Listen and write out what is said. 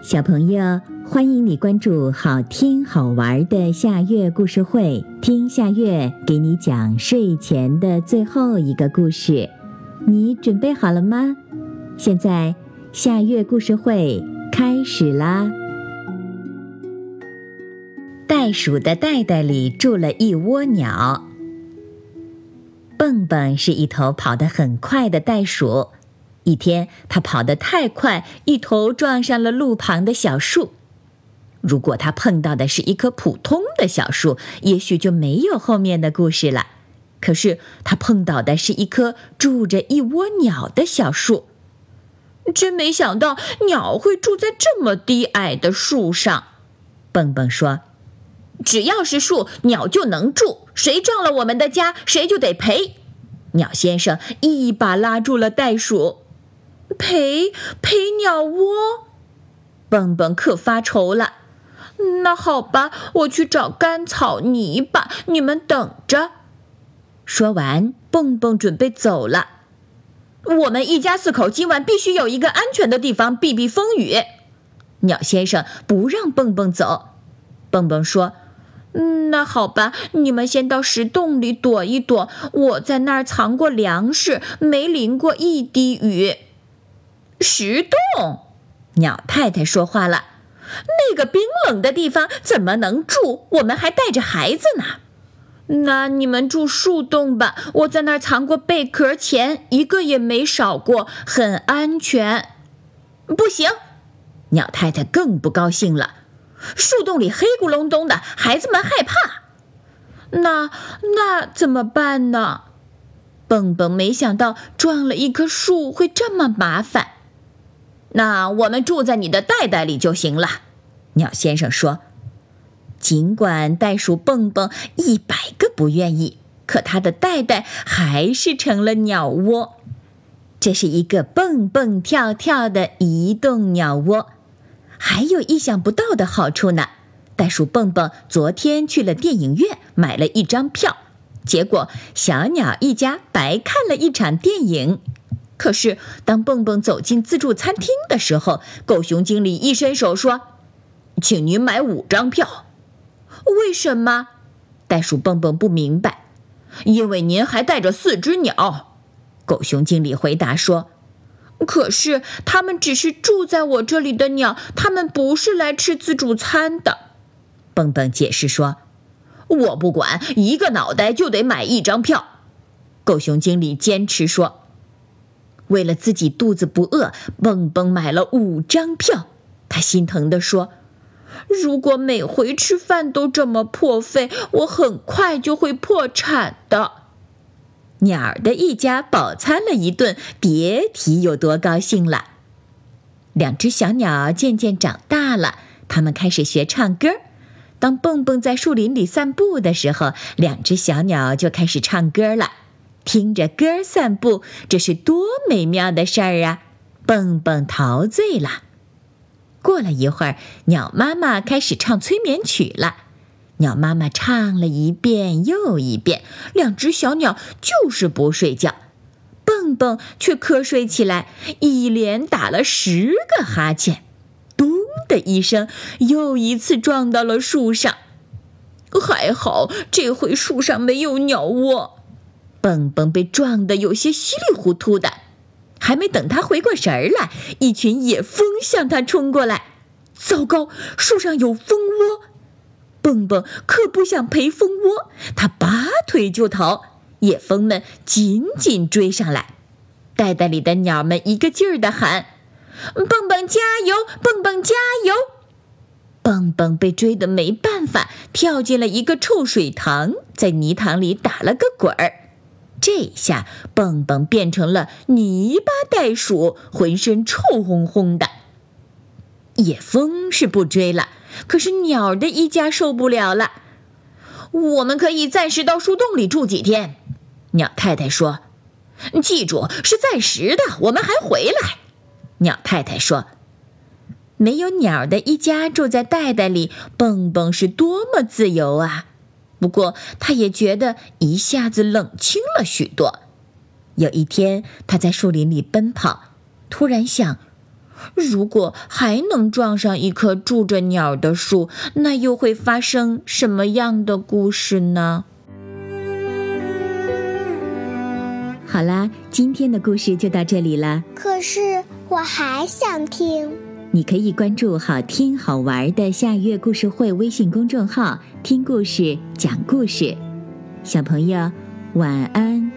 小朋友，欢迎你关注好听好玩的夏月故事会，听夏月给你讲睡前的最后一个故事。你准备好了吗？现在夏月故事会开始啦！袋鼠的袋袋里住了一窝鸟。蹦蹦是一头跑得很快的袋鼠。一天，它跑得太快，一头撞上了路旁的小树。如果它碰到的是一棵普通的小树，也许就没有后面的故事了。可是它碰到的是一棵住着一窝鸟的小树，真没想到鸟会住在这么低矮的树上。蹦蹦说：“只要是树，鸟就能住。谁撞了我们的家，谁就得赔。”鸟先生一把拉住了袋鼠。赔赔鸟窝，蹦蹦可发愁了。那好吧，我去找干草泥巴，你们等着。说完，蹦蹦准备走了。我们一家四口今晚必须有一个安全的地方避避风雨。鸟先生不让蹦蹦走。蹦蹦说：“那好吧，你们先到石洞里躲一躲，我在那儿藏过粮食，没淋过一滴雨。”石洞，鸟太太说话了：“那个冰冷的地方怎么能住？我们还带着孩子呢。那你们住树洞吧，我在那儿藏过贝壳钱，一个也没少过，很安全。”不行，鸟太太更不高兴了。树洞里黑咕隆咚的，孩子们害怕。那那怎么办呢？蹦蹦没想到撞了一棵树会这么麻烦。那我们住在你的袋袋里就行了，鸟先生说。尽管袋鼠蹦蹦一百个不愿意，可它的袋袋还是成了鸟窝。这是一个蹦蹦跳跳的移动鸟窝，还有意想不到的好处呢。袋鼠蹦蹦昨天去了电影院，买了一张票，结果小鸟一家白看了一场电影。可是，当蹦蹦走进自助餐厅的时候，狗熊经理一伸手说：“请您买五张票。”为什么？袋鼠蹦蹦不明白。因为您还带着四只鸟。狗熊经理回答说：“可是，他们只是住在我这里的鸟，他们不是来吃自助餐的。”蹦蹦解释说：“我不管，一个脑袋就得买一张票。”狗熊经理坚持说。为了自己肚子不饿，蹦蹦买了五张票。他心疼地说：“如果每回吃饭都这么破费，我很快就会破产的。”鸟儿的一家饱餐了一顿，别提有多高兴了。两只小鸟渐渐长大了，它们开始学唱歌。当蹦蹦在树林里散步的时候，两只小鸟就开始唱歌了。听着歌散步，这是多美妙的事儿啊！蹦蹦陶醉了。过了一会儿，鸟妈妈开始唱催眠曲了。鸟妈妈唱了一遍又一遍，两只小鸟就是不睡觉。蹦蹦却瞌睡起来，一连打了十个哈欠。咚的一声，又一次撞到了树上。还好，这回树上没有鸟窝。蹦蹦被撞得有些稀里糊涂的，还没等他回过神儿来，一群野蜂向他冲过来。糟糕，树上有蜂窝！蹦蹦可不想赔蜂窝，他拔腿就逃。野蜂们紧紧追上来，袋袋里的鸟们一个劲儿地喊：“蹦蹦加油，蹦蹦加油！”蹦蹦被追得没办法，跳进了一个臭水塘，在泥塘里打了个滚儿。这下蹦蹦变成了泥巴袋鼠，浑身臭烘烘的。野蜂是不追了，可是鸟的一家受不了了。我们可以暂时到树洞里住几天，鸟太太说。记住，是暂时的，我们还回来。鸟太太说。没有鸟的一家住在袋袋里，蹦蹦是多么自由啊！不过，他也觉得一下子冷清了许多。有一天，他在树林里奔跑，突然想：如果还能撞上一棵住着鸟的树，那又会发生什么样的故事呢？好啦，今天的故事就到这里了。可是我还想听。你可以关注“好听好玩的下月故事会”微信公众号，听故事，讲故事。小朋友，晚安。